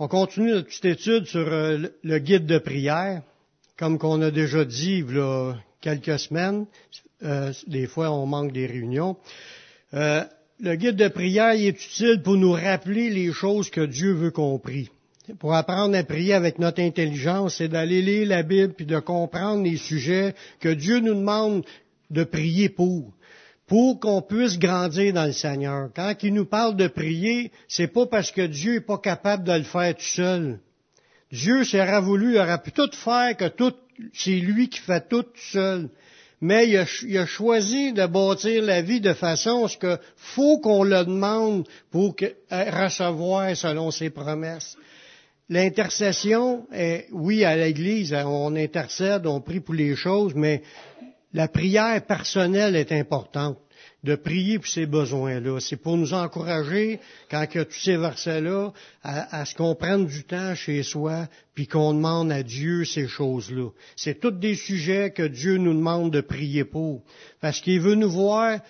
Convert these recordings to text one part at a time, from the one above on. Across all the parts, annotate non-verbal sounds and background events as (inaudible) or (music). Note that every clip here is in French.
On continue notre petite étude sur euh, le guide de prière, comme qu'on a déjà dit il y a quelques semaines. Euh, des fois, on manque des réunions. Euh, le guide de prière est utile pour nous rappeler les choses que Dieu veut qu'on prie. Pour apprendre à prier avec notre intelligence, c'est d'aller lire la Bible puis de comprendre les sujets que Dieu nous demande de prier pour pour qu'on puisse grandir dans le Seigneur. Quand il nous parle de prier, c'est pas parce que Dieu n'est pas capable de le faire tout seul. Dieu s'est voulu, il aurait pu tout faire que tout, c'est lui qui fait tout, tout seul. Mais il a, choisi de bâtir la vie de façon à ce que faut qu'on le demande pour que, recevoir selon ses promesses. L'intercession, est, oui, à l'Église, on intercède, on prie pour les choses, mais la prière personnelle est importante. De prier pour ces besoins-là. C'est pour nous encourager, quand il y a tous ces versets-là, à, ce qu'on prenne du temps chez soi, puis qu'on demande à Dieu ces choses-là. C'est tous des sujets que Dieu nous demande de prier pour. Parce qu'il veut nous voir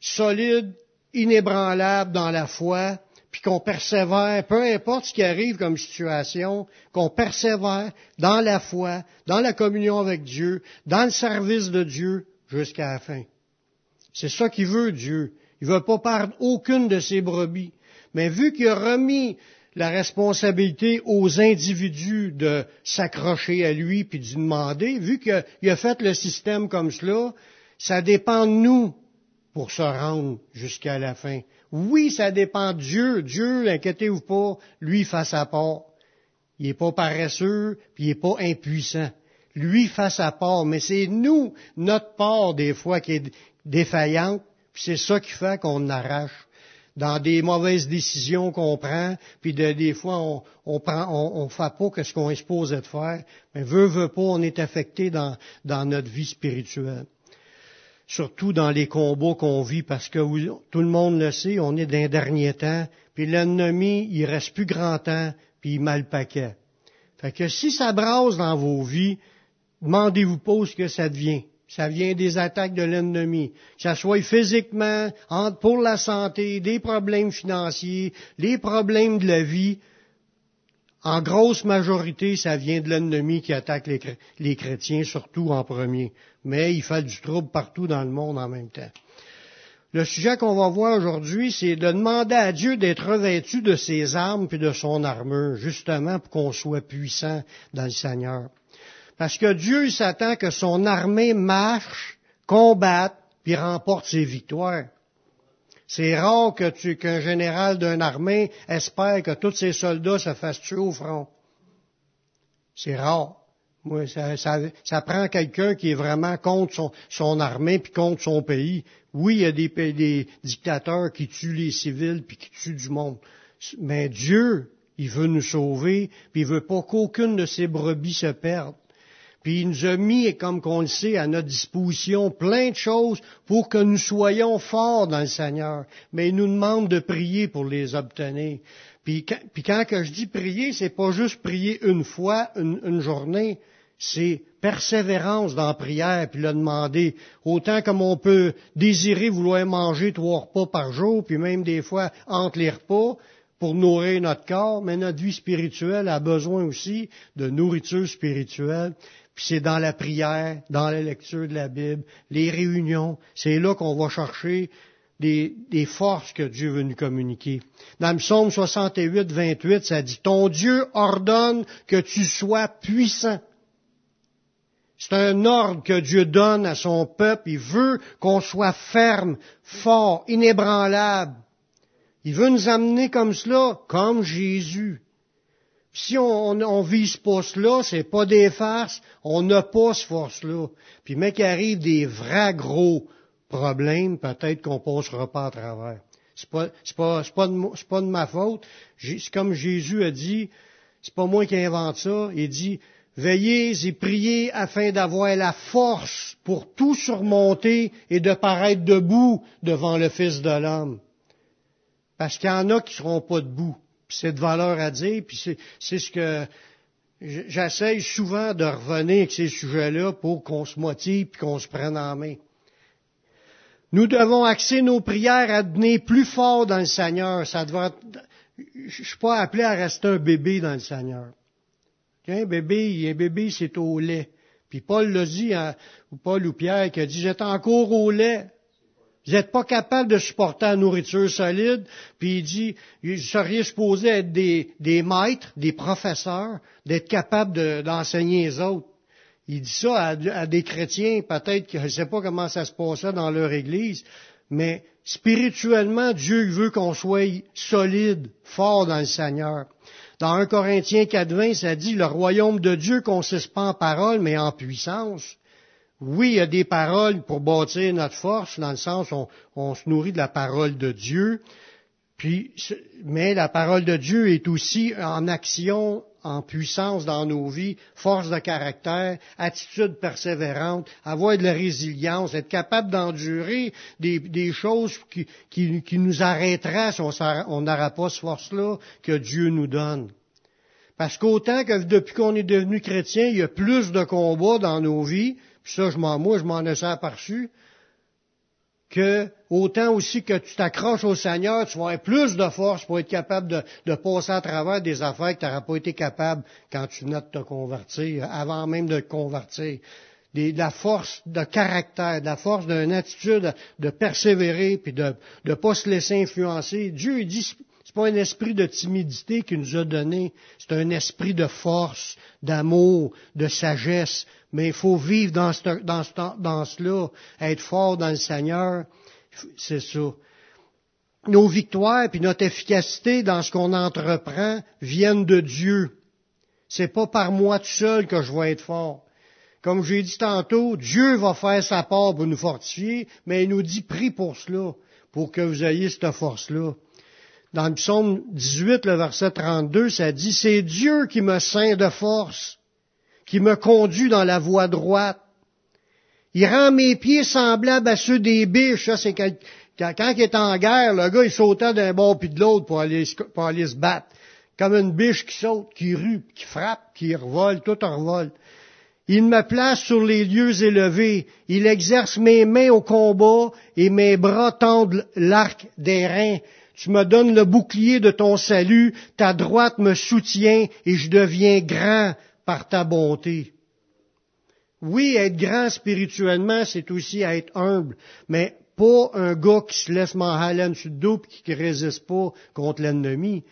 solides, inébranlables dans la foi, puis qu'on persévère, peu importe ce qui arrive comme situation, qu'on persévère dans la foi, dans la communion avec Dieu, dans le service de Dieu jusqu'à la fin. C'est ça qu'il veut, Dieu. Il veut pas perdre aucune de ses brebis. Mais vu qu'il a remis la responsabilité aux individus de s'accrocher à lui puis d'y demander, vu qu'il a fait le système comme cela, ça dépend de nous pour se rendre jusqu'à la fin. Oui, ça dépend de Dieu. Dieu, inquiétez-vous pas, lui fait sa part. Il n'est pas paresseux, puis il n'est pas impuissant. Lui fait sa part, mais c'est nous, notre part, des fois, qui est défaillante, puis c'est ça qui fait qu'on arrache dans des mauvaises décisions qu'on prend, puis des fois on, fait pas ce qu'on est supposé de faire, mais veut veut pas, on est affecté dans notre vie spirituelle surtout dans les combats qu'on vit, parce que tout le monde le sait, on est d'un dernier temps, puis l'ennemi, il reste plus grand temps, puis il mal paquet. Fait que si ça brasse dans vos vies, demandez-vous pas ce que ça devient. Ça vient des attaques de l'ennemi. Que ça soit physiquement, pour la santé, des problèmes financiers, les problèmes de la vie, en grosse majorité, ça vient de l'ennemi qui attaque les, chrétiens, surtout en premier. Mais il fait du trouble partout dans le monde en même temps. Le sujet qu'on va voir aujourd'hui, c'est de demander à Dieu d'être revêtu de ses armes puis de son armure, justement pour qu'on soit puissant dans le Seigneur. Parce que Dieu s'attend que son armée marche, combatte, puis remporte ses victoires. C'est rare que tu, qu'un général d'une armée espère que tous ses soldats se fassent tuer au front. C'est rare. Moi, ça, ça, prend quelqu'un qui est vraiment contre son, armée puis contre son pays. Oui, il y a des, des dictateurs qui tuent les civils puis qui tuent du monde. Mais Dieu, il veut nous sauver, puis il veut pas qu'aucune de ses brebis se perde. Puis il nous a mis, comme qu'on le sait, à notre disposition plein de choses pour que nous soyons forts dans le Seigneur. Mais il nous demande de prier pour les obtenir. Puis, quand que je dis prier, c'est pas juste prier une fois, une, journée. C'est persévérance dans la prière, puis le demander. Autant comme on peut désirer vouloir manger trois repas par jour, puis même des fois entre les repas, pour nourrir notre corps, mais notre vie spirituelle a besoin aussi de nourriture spirituelle. Puis c'est dans la prière, dans la lecture de la Bible, les réunions, c'est là qu'on va chercher des, forces que Dieu veut nous communiquer. Dans le psaume 68, 28, ça dit, Ton Dieu ordonne que tu sois puissant. C'est un ordre que Dieu donne à son peuple. Il veut qu'on soit ferme, fort, inébranlable. Il veut nous amener comme cela, comme Jésus. Si on, on vise pas cela, c'est pas des farces, on n'a pas ce force-là. Puis qu'il arrive des vrais gros problèmes, peut-être qu'on passera pas à travers. C'est pas, c'est pas, c'est pas, de, c'est pas de ma faute. C'est comme Jésus a dit, c'est pas moi qui invente ça. Il dit, veillez et priez afin d'avoir la force pour tout surmonter et de paraître debout devant le Fils de l'homme. Parce qu'il y en a qui seront pas debout c'est de valeur à dire, puis c'est ce que j'essaye souvent de revenir avec ces sujets-là pour qu'on se motive et qu'on se prenne en main. Nous devons axer nos prières à devenir plus forts dans le Seigneur. Ça je suis pas appelé à rester un bébé dans le Seigneur. Un bébé, un bébé, c'est au lait. Puis Paul l'a dit, hein, ou Paul ou Pierre, qui a dit, j'étais encore au lait. Vous n'êtes pas capable de supporter la nourriture solide. Puis il dit, vous seriez supposé être des, maîtres, des professeurs, d'être capable d'enseigner les autres. Il dit ça à, des chrétiens, peut-être je ne sais pas comment ça se passait dans leur église, mais spirituellement, Dieu veut qu'on soit solide, fort dans le Seigneur. Dans 1 Corinthiens 4.20, ça dit, le royaume de Dieu consiste pas en paroles, mais en puissance. Oui, il y a des paroles pour bâtir notre force, dans le sens où on, se nourrit de la parole de Dieu, puis, mais la parole de Dieu est aussi en action en puissance dans nos vies, force de caractère, attitude persévérante, avoir de la résilience, être capable d'endurer des, choses qui, nous arrêteraient si on n'aura pas cette force-là que Dieu nous donne. Parce qu'autant que depuis qu'on est devenu chrétien, il y a plus de combats dans nos vies, puis ça, je m'en, moi, je m'en ai aperçu, que autant aussi que tu t'accroches au Seigneur, tu vas avoir plus de force pour être capable de, passer à travers des affaires que tu n'auras pas été capable quand tu venais de te convertir, avant même de te convertir. de la force de caractère, de la force d'une attitude de persévérer puis de ne pas se laisser influencer. Dieu il dit c'est pas un esprit de timidité qu'il nous a donné, c'est un esprit de force, d'amour, de sagesse, mais il faut vivre dans, ce, dans, dans cela, être fort dans le Seigneur. C'est ça. Nos victoires puis notre efficacité dans ce qu'on entreprend viennent de Dieu. C'est pas par moi tout seul que je vais être fort. Comme j'ai dit tantôt, Dieu va faire sa part pour nous fortifier, mais il nous dit prie pour cela, pour que vous ayez cette force-là. Dans le psaume 18, le verset 32, ça dit, c'est Dieu qui me ceint de force qui me conduit dans la voie droite. Il rend mes pieds semblables à ceux des biches. Ça, quand, quand, il est en guerre, le gars, il sautait d'un bord puis de l'autre pour aller, pour aller se battre. Comme une biche qui saute, qui rue, qui frappe, qui revole, tout en revole. Il me place sur les lieux élevés. Il exerce mes mains au combat et mes bras tendent l'arc des reins. Tu me donnes le bouclier de ton salut. Ta droite me soutient et je deviens grand par ta bonté. Oui, être grand spirituellement, c'est aussi être humble, mais pas un gars qui se laisse m'enhaler sur le dos et qui ne résiste pas contre l'ennemi.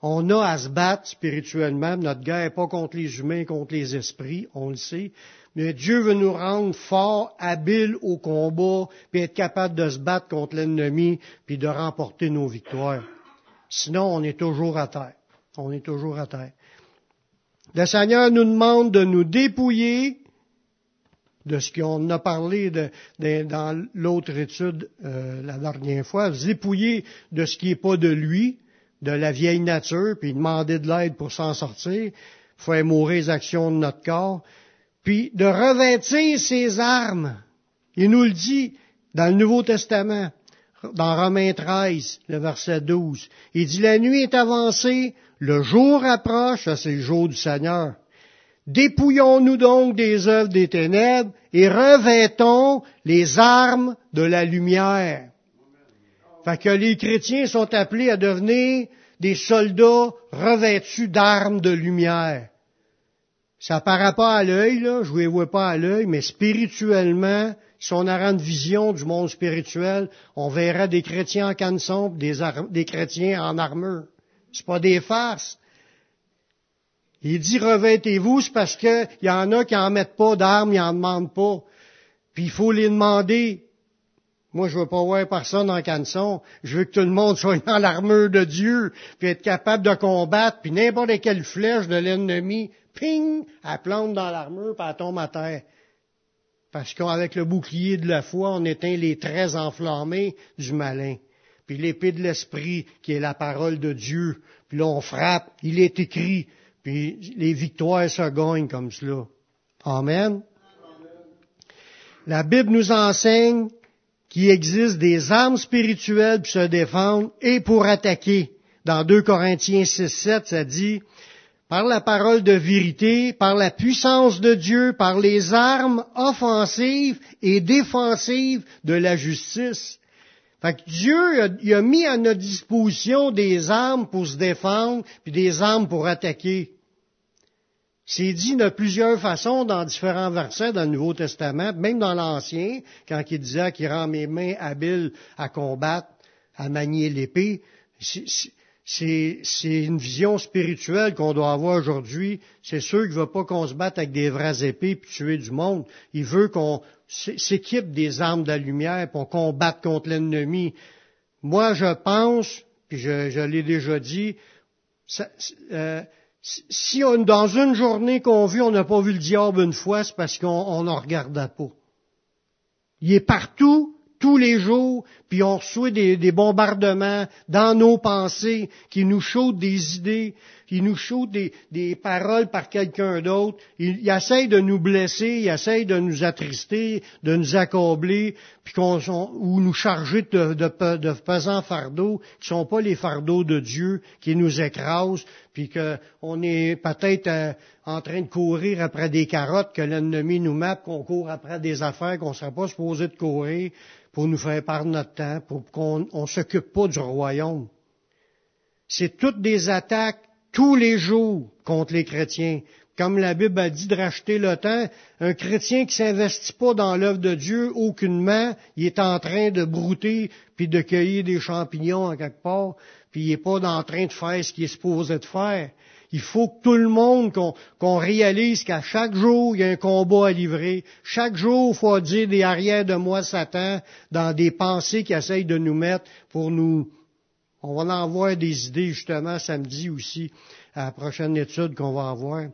On a à se battre spirituellement. Notre guerre n'est pas contre les humains, contre les esprits, on le sait. Mais Dieu veut nous rendre forts, habiles au combat, puis être capable de se battre contre l'ennemi, puis de remporter nos victoires. Sinon, on est toujours à terre. On est toujours à terre. Le Seigneur nous demande de nous dépouiller de ce qu'on a parlé dans l'autre étude euh, la dernière fois, dépouiller de ce qui n'est pas de lui, de la vieille nature, puis demander de l'aide pour s'en sortir, faire mourir les actions de notre corps, puis de revêtir ses armes. Il nous le dit dans le Nouveau Testament, dans Romains 13, le verset 12. Il dit, la nuit est avancée, le jour approche, c'est le jour du Seigneur. Dépouillons-nous donc des œuvres des ténèbres et revêtons les armes de la lumière. Fait les chrétiens sont appelés à devenir des soldats revêtus d'armes de lumière. Ça paraît pas à l'œil, là, je ne les vois pas à l'œil, mais spirituellement, si on a une vision du monde spirituel, on verra des chrétiens en canson, des, des chrétiens en armure. C'est pas des farces. Il dit revêtez-vous, c'est parce qu'il y en a qui en mettent pas d'armes, ils en demandent pas. Puis il faut les demander. Moi, je veux pas voir personne en canson. Je veux que tout le monde (laughs) soit dans l'armure de Dieu, puis être capable de combattre, puis n'importe quelle flèche de l'ennemi, ping, elle plante dans l'armure, puis elle tombe à terre. Parce qu'avec le bouclier de la foi, on éteint les traits enflammés du malin puis l'épée de l'esprit qui est la parole de Dieu, puis là on frappe, il est écrit, puis les victoires se gagnent comme cela. Amen. La Bible nous enseigne qu'il existe des armes spirituelles pour se défendre et pour attaquer. Dans 2 Corinthiens 6, 7, ça dit, par la parole de vérité, par la puissance de Dieu, par les armes offensives et défensives de la justice. Fait Dieu il a mis à notre disposition des armes pour se défendre, puis des armes pour attaquer. C'est dit de plusieurs façons dans différents versets dans le Nouveau Testament, même dans l'Ancien, quand il disait qu'il rend mes mains habiles à combattre, à manier l'épée. C'est une vision spirituelle qu'on doit avoir aujourd'hui. C'est sûr qu'il ne veut pas qu'on se batte avec des vraies épées puis tuer du monde. Il veut qu'on s'équipe des armes de la lumière pour combattre contre l'ennemi. Moi, je pense, puis je, l'ai déjà dit, euh, si dans une journée qu'on vit, on n'a pas vu le diable une fois, c'est parce qu'on n'en regardait pas. Il est partout, tous les jours, puis on reçoit des, bombardements dans nos pensées qui nous chautent des idées, qui nous chautent des, paroles par quelqu'un d'autre. Il, il, essaye de nous blesser, il essaye de nous attrister, de nous accabler, puis qu'on ou nous charger de, de, de pesants fardeaux qui sont pas les fardeaux de Dieu qui nous écrasent, puis qu'on est peut-être euh, en train de courir après des carottes que l'ennemi nous met, qu'on court après des affaires qu'on ne serait pas supposé de courir pour nous faire perdre notre pour qu'on ne s'occupe pas du royaume. C'est toutes des attaques tous les jours contre les chrétiens. Comme la Bible a dit de racheter le temps, un chrétien qui s'investit pas dans l'œuvre de Dieu aucunement, il est en train de brouter puis de cueillir des champignons en quelque part, puis il n'est pas en train de faire ce qu'il est supposé de faire. Il faut que tout le monde, qu'on réalise qu'à chaque jour, il y a un combat à livrer. Chaque jour, il faut dire des arrières de moi, Satan, dans des pensées qui essayent de nous mettre pour nous... On va en avoir des idées, justement, samedi aussi, à la prochaine étude qu'on va avoir.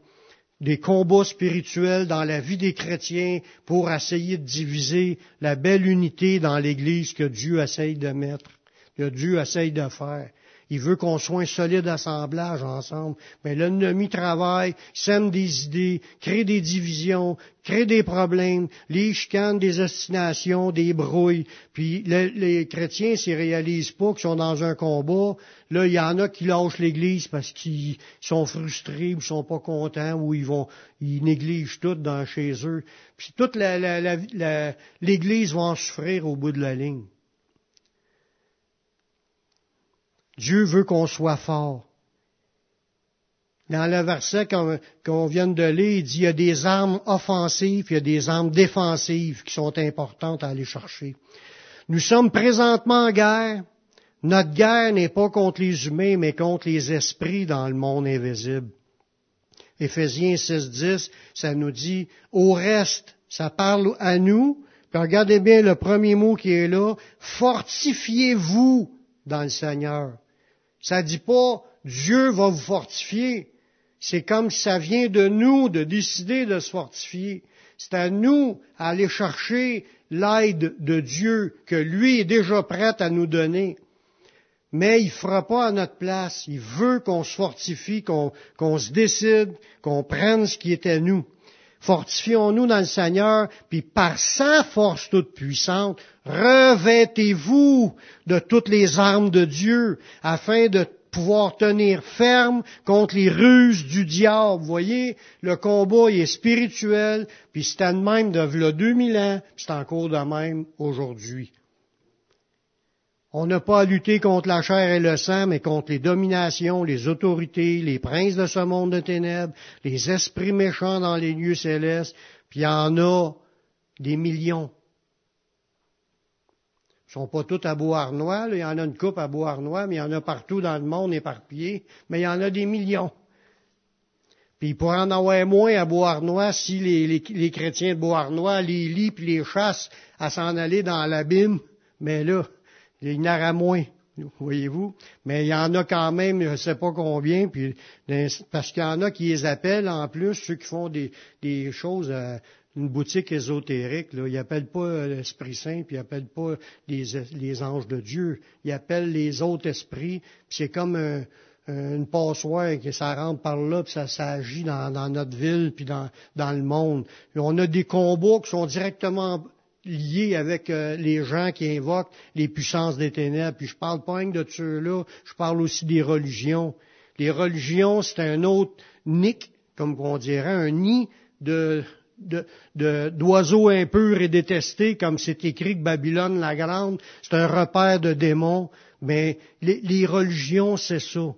Des combats spirituels dans la vie des chrétiens pour essayer de diviser la belle unité dans l'Église que Dieu essaye de mettre, que Dieu essaye de faire. Il veut qu'on soit un solide assemblage ensemble. Mais l'ennemi travaille, sème des idées, crée des divisions, crée des problèmes, les chicanes, des ostinations, des brouilles. Puis les, chrétiens s'y réalisent pas qu'ils sont dans un combat. Là, il y en a qui lâchent l'Église parce qu'ils sont frustrés ou sont pas contents ou ils vont, ils négligent tout dans chez eux. Puis toute l'Église va en souffrir au bout de la ligne. Dieu veut qu'on soit fort. Dans le verset qu'on vient de lire, il dit il y a des armes offensives, il y a des armes défensives qui sont importantes à aller chercher. Nous sommes présentement en guerre. Notre guerre n'est pas contre les humains, mais contre les esprits dans le monde invisible. Éphésiens 6.10, ça nous dit, au reste, ça parle à nous, puis regardez bien le premier mot qui est là, fortifiez-vous dans le Seigneur. Ça dit pas Dieu va vous fortifier. C'est comme si ça vient de nous de décider de se fortifier. C'est à nous d'aller chercher l'aide de Dieu que lui est déjà prêt à nous donner. Mais il ne fera pas à notre place. Il veut qu'on se fortifie, qu'on se décide, qu'on prenne ce qui est à nous. Fortifions-nous dans le Seigneur, puis par sa force toute puissante, revêtez-vous de toutes les armes de Dieu, afin de pouvoir tenir ferme contre les ruses du diable. Vous voyez, le combat est spirituel, puis c'était de même de là 2000 ans, puis c'est encore de même aujourd'hui. On n'a pas à lutter contre la chair et le sang, mais contre les dominations, les autorités, les princes de ce monde de ténèbres, les esprits méchants dans les lieux célestes, puis il y en a des millions. Sont pas tous à Beauharnois, il y en a une coupe à Beauharnois, mais il y en a partout dans le monde éparpillés, mais il y en a des millions. Puis il pourrait en avoir moins à Beauharnois si les, chrétiens de Beauharnois les lient puis les chassent à s'en aller dans l'abîme, mais là, il y en aura moins, voyez-vous. Mais il y en a quand même, je ne sais pas combien, puis, parce qu'il y en a qui les appellent en plus, ceux qui font des, choses à une boutique ésotérique. Là. Ils n'appellent pas l'Esprit Saint, puis ils n'appellent pas les, anges de Dieu. Ils appellent les autres esprits, puis c'est comme une passoire que ça rentre par là, puis ça, s'agit dans, notre ville, puis dans, dans le monde. on a des combats qui sont directement lié avec euh, les gens qui invoquent les puissances des ténèbres. Puis je parle pas rien de ceux-là, je parle aussi des religions. Les religions, c'est un autre nick, comme on dirait, un nid de, d'oiseaux impurs et détestés, comme c'est écrit que Babylone la Grande, c'est un repère de démons. Mais les, religions, c'est ça.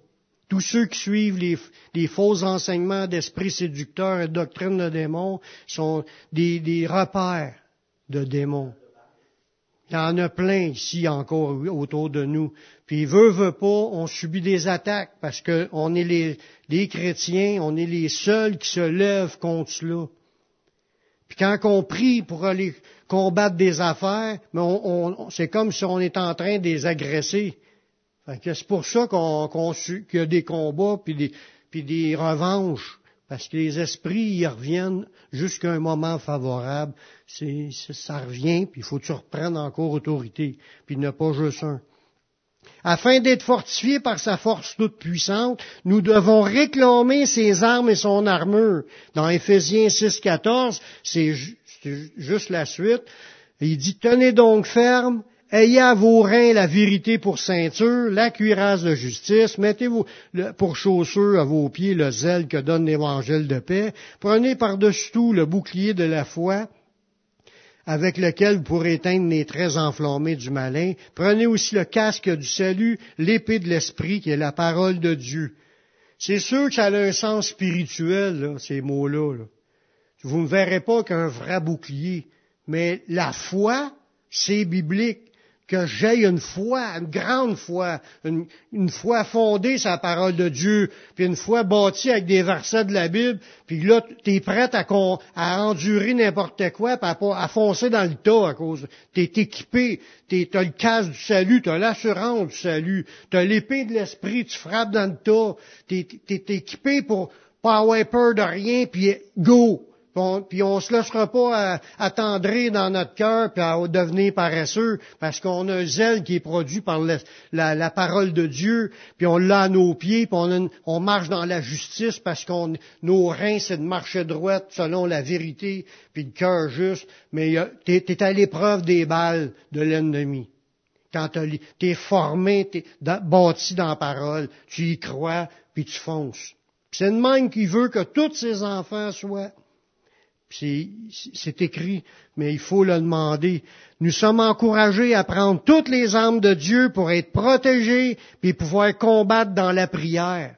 Tous ceux qui suivent les, faux enseignements d'esprits séducteurs et de doctrines de démons sont des, des repères de démons. Il y en a plein ici encore autour de nous. Puis veut, veut pas, on subit des attaques parce qu'on est les, les, chrétiens, on est les seuls qui se lèvent contre cela. Puis quand on prie pour aller combattre des affaires, c'est comme si on est en train de les agresser. c'est pour ça qu'on, qu'il y a des combats puis des, puis des revanches. Parce que les esprits y reviennent jusqu'à un moment favorable. C'est, ça revient, puis il faut que tu reprennes encore autorité, puis ne pas juste un. Afin d'être fortifiés par sa force toute puissante, nous devons réclamer ses armes et son armure. Dans Éphésiens 6, 14, c'est juste la suite. Il dit, tenez donc ferme, Ayez à vos reins la vérité pour ceinture, la cuirasse de justice, mettez-vous pour chaussure à vos pieds le zèle que donne l'évangile de paix, prenez par-dessus tout le bouclier de la foi, avec lequel vous pourrez éteindre les traits enflammés du malin. Prenez aussi le casque du salut, l'épée de l'esprit, qui est la parole de Dieu. C'est sûr que ça a un sens spirituel, ces mots-là. Vous ne verrez pas qu'un vrai bouclier, mais la foi, c'est biblique que j'ai une foi, une grande foi, une, foi fondée sur la parole de Dieu, puis une foi bâtie avec des versets de la Bible, puis là, tu es prête à, à endurer n'importe quoi, puis à, foncer dans le tas à cause. Tu es équipé, tu as le casque du salut, tu as l'assurance du salut, tu as l'épée de l'esprit, tu frappes dans le tas, tu es, équipé pour pas avoir peur de rien, puis go! Puis on ne se laissera pas attendrir dans notre cœur puis à devenir paresseux parce qu'on a un zèle qui est produit par la, parole de Dieu, puis on l'a à nos pieds, puis on, marche dans la justice parce qu'on nos reins c'est de marcher droite selon la vérité, puis le cœur juste. Mais tu es, à l'épreuve des balles de l'ennemi. Quand tu es formé, tu es bâti dans la parole, tu y crois, puis tu fonces. C'est le même qui veut que tous ses enfants soient c'est écrit, mais il faut le demander. Nous sommes encouragés à prendre toutes les armes de Dieu pour être protégés puis pouvoir combattre dans la prière.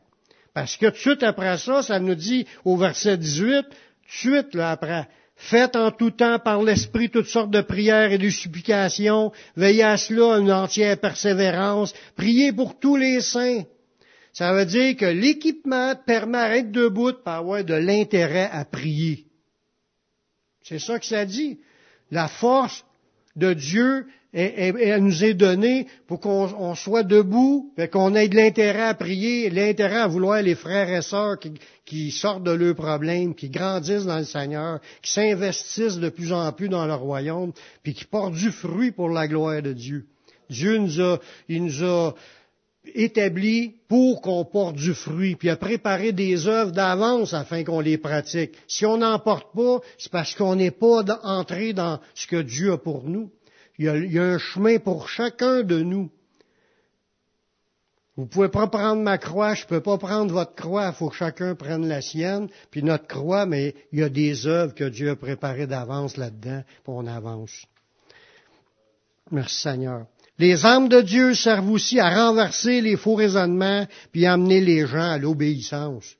Parce que tout de suite après ça, ça nous dit au verset 18, tout de suite là après, faites en tout temps par l'Esprit toutes sortes de prières et de supplications, veillez à cela une entière persévérance, priez pour tous les saints. Ça veut dire que l'équipement permet d'être debout par avoir de l'intérêt à prier. C'est ça que ça dit. La force de Dieu elle nous est donnée pour qu'on soit debout, qu'on ait de l'intérêt à prier, l'intérêt à vouloir les frères et sœurs qui, sortent de leurs problèmes, qui grandissent dans le Seigneur, qui s'investissent de plus en plus dans le royaume, puis qui portent du fruit pour la gloire de Dieu. Dieu nous a, il nous a établi pour qu'on porte du fruit, puis a préparé des œuvres d'avance afin qu'on les pratique. Si on n'en porte pas, c'est parce qu'on n'est pas entré dans ce que Dieu a pour nous. Il y, a, un chemin pour chacun de nous. Vous pouvez pas prendre ma croix, je peux pas prendre votre croix, il faut que chacun prenne la sienne, puis notre croix, mais il y a des œuvres que Dieu a préparées d'avance là-dedans, pour on avance. Merci Seigneur. Les armes de Dieu servent aussi à renverser les faux raisonnements puis à amener les gens à l'obéissance.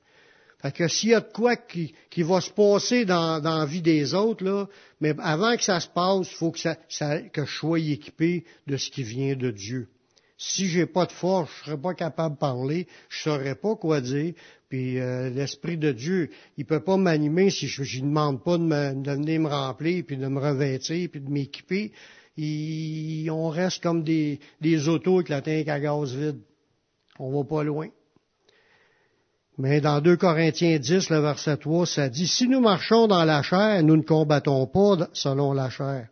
Fait que s'il y a de quoi qui, va se passer dans, la vie des autres, là, mais avant que ça se passe, il faut que, que je sois équipé de ce qui vient de Dieu. Si j'ai pas de force, je serais pas capable de parler, je saurais pas quoi dire. Puis euh, l'esprit de Dieu, il peut pas m'animer si je ne demande pas de, me, de venir me remplir, puis de me revêtir, puis de m'équiper on reste comme des, des autos avec la tank à gaz vide. On va pas loin. Mais dans 2 Corinthiens 10, le verset 3, ça dit, si nous marchons dans la chair, nous ne combattons pas selon la chair.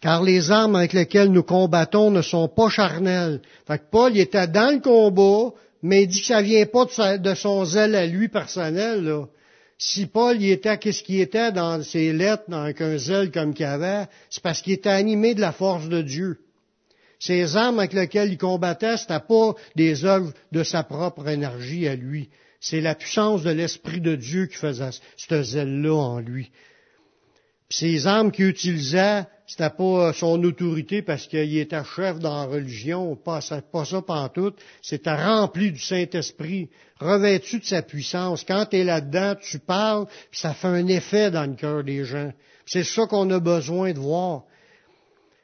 Car les armes avec lesquelles nous combattons ne sont pas charnelles. Fait que Paul, était dans le combat, mais il dit que ça vient pas de, son zèle à lui personnel. Si Paul y était, qu'est-ce qu'il était dans ses lettres, dans un zèle comme qu'il avait, c'est parce qu'il était animé de la force de Dieu. Ces armes avec lesquelles il combattait, n'étaient pas des œuvres de sa propre énergie à lui. C'est la puissance de l'Esprit de Dieu qui faisait ce zèle-là en lui. Ces armes qu'il utilisait, c'était pas son autorité parce qu'il était chef dans la religion, pas ça, pas ça pantoute. C'était rempli du Saint-Esprit, revêtu de sa puissance. Quand tu es là-dedans, tu parles, ça fait un effet dans le cœur des gens. C'est ça qu'on a besoin de voir.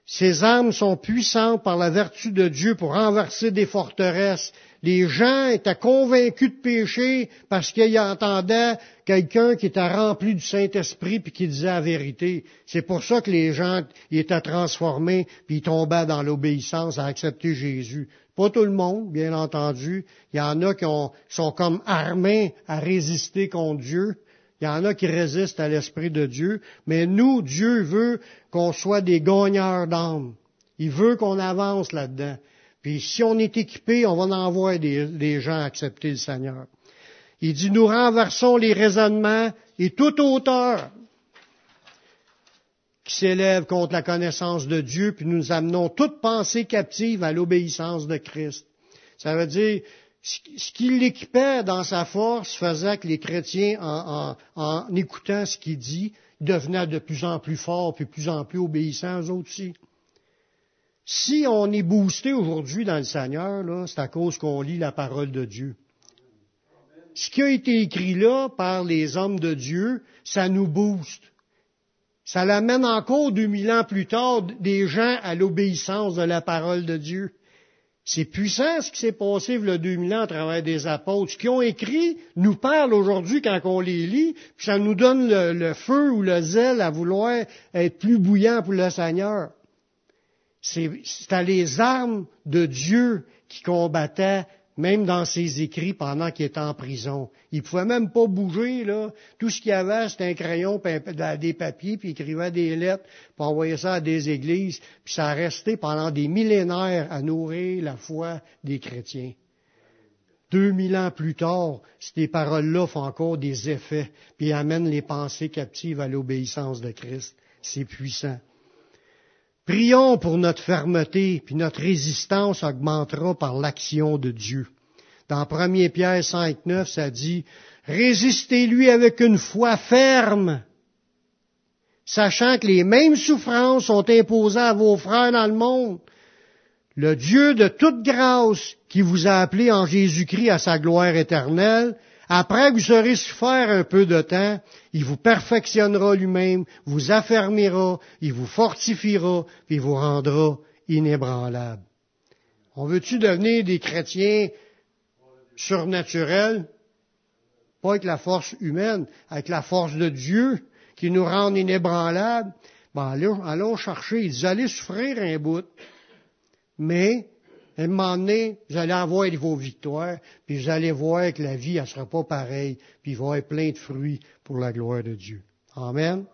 Ces armes sont puissantes par la vertu de Dieu pour renverser des forteresses. Les gens étaient convaincus de péché parce qu'ils entendaient quelqu'un qui était rempli du Saint-Esprit puis qui disait la vérité. C'est pour ça que les gens étaient transformés puis ils tombaient dans l'obéissance à accepter Jésus. Pas tout le monde, bien entendu. Il y en a qui sont comme armés à résister contre Dieu. Il y en a qui résistent à l'Esprit de Dieu, mais nous, Dieu veut qu'on soit des gagneurs d'âme. Il veut qu'on avance là-dedans. Puis si on est équipé, on va en voir des, des gens accepter le Seigneur. Il dit, nous renversons les raisonnements et toute hauteur qui s'élève contre la connaissance de Dieu, puis nous amenons toute pensée captive à l'obéissance de Christ. Ça veut dire, ce qui l'équipait dans sa force faisait que les chrétiens, en, écoutant ce qu'il dit, devenaient de plus en plus forts, puis plus en plus obéissants aux autres aussi. Si on est boosté aujourd'hui dans le Seigneur, c'est à cause qu'on lit la parole de Dieu. Ce qui a été écrit là par les hommes de Dieu, ça nous booste. Ça l'amène encore deux mille ans plus tard des gens à l'obéissance de la parole de Dieu. C'est puissant ce qui s'est passé a 2000 ans à travers des apôtres. Ce ont écrit nous parle aujourd'hui quand on les lit, puis ça nous donne le, feu ou le zèle à vouloir être plus bouillant pour le Seigneur. C'était les armes de Dieu qui combattaient même dans ses écrits pendant qu'il était en prison. Il pouvait même pas bouger, là. Tout ce qu'il avait, c'était un crayon, des papiers, puis il écrivait des lettres, pour envoyer ça à des églises, puis ça a resté pendant des millénaires à nourrir la foi des chrétiens. Deux mille ans plus tard, ces paroles-là font encore des effets, puis amènent les pensées captives à l'obéissance de Christ. C'est puissant. Prions pour notre fermeté, puis notre résistance augmentera par l'action de Dieu. Dans 1 Pierre 5, 9, ça dit, Résistez-lui avec une foi ferme, sachant que les mêmes souffrances sont imposées à vos frères dans le monde. Le Dieu de toute grâce qui vous a appelé en Jésus-Christ à sa gloire éternelle, après que vous serez souffert un peu de temps, il vous perfectionnera lui-même, vous affermira, il vous fortifiera, puis il vous rendra inébranlable. On veut-tu devenir des chrétiens surnaturels? Pas avec la force humaine, avec la force de Dieu qui nous rend inébranlables. Ben, allons, allons chercher. Ils allez souffrir un bout. Mais à un moment donné, vous allez avoir vos victoires, puis vous allez voir que la vie, elle sera pas pareille, puis il va y avoir plein de fruits pour la gloire de Dieu. Amen.